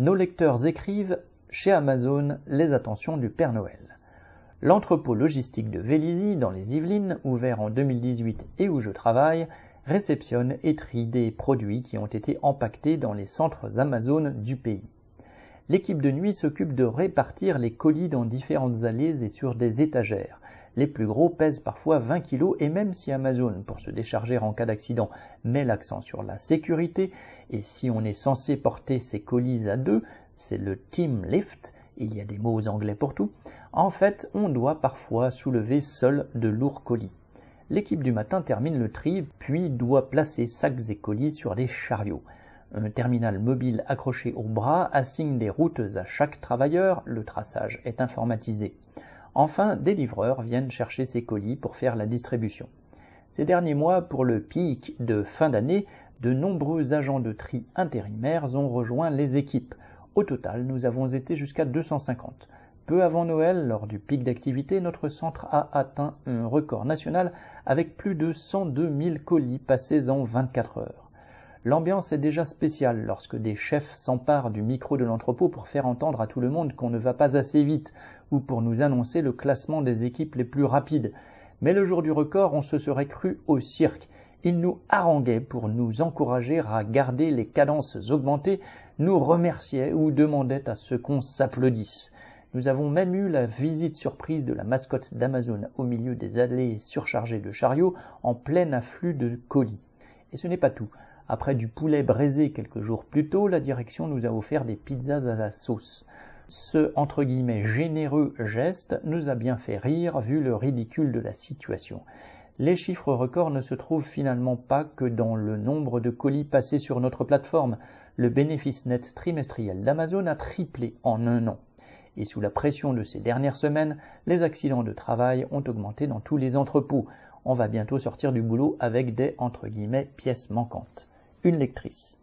Nos lecteurs écrivent chez Amazon les attentions du Père Noël. L'entrepôt logistique de Vélizy, dans les Yvelines, ouvert en 2018 et où je travaille, réceptionne et trie des produits qui ont été empaquetés dans les centres Amazon du pays. L'équipe de nuit s'occupe de répartir les colis dans différentes allées et sur des étagères. Les plus gros pèsent parfois 20 kg et même si Amazon, pour se décharger en cas d'accident, met l'accent sur la sécurité, et si on est censé porter ses colis à deux, c'est le team lift, il y a des mots anglais pour tout, en fait on doit parfois soulever seul de lourds colis. L'équipe du matin termine le tri, puis doit placer sacs et colis sur des chariots. Un terminal mobile accroché au bras assigne des routes à chaque travailleur, le traçage est informatisé. Enfin, des livreurs viennent chercher ces colis pour faire la distribution. Ces derniers mois, pour le pic de fin d'année, de nombreux agents de tri intérimaires ont rejoint les équipes. Au total, nous avons été jusqu'à 250. Peu avant Noël, lors du pic d'activité, notre centre a atteint un record national avec plus de 102 000 colis passés en 24 heures. L'ambiance est déjà spéciale lorsque des chefs s'emparent du micro de l'entrepôt pour faire entendre à tout le monde qu'on ne va pas assez vite ou pour nous annoncer le classement des équipes les plus rapides. Mais le jour du record, on se serait cru au cirque. Ils nous haranguaient pour nous encourager à garder les cadences augmentées, nous remerciaient ou demandaient à ce qu'on s'applaudisse. Nous avons même eu la visite surprise de la mascotte d'Amazon au milieu des allées surchargées de chariots en plein afflux de colis. Et ce n'est pas tout. Après du poulet braisé quelques jours plus tôt, la direction nous a offert des pizzas à la sauce. Ce entre guillemets généreux geste nous a bien fait rire vu le ridicule de la situation. Les chiffres records ne se trouvent finalement pas que dans le nombre de colis passés sur notre plateforme. Le bénéfice net trimestriel d'Amazon a triplé en un an. Et sous la pression de ces dernières semaines, les accidents de travail ont augmenté dans tous les entrepôts. On va bientôt sortir du boulot avec des entre guillemets pièces manquantes une lectrice.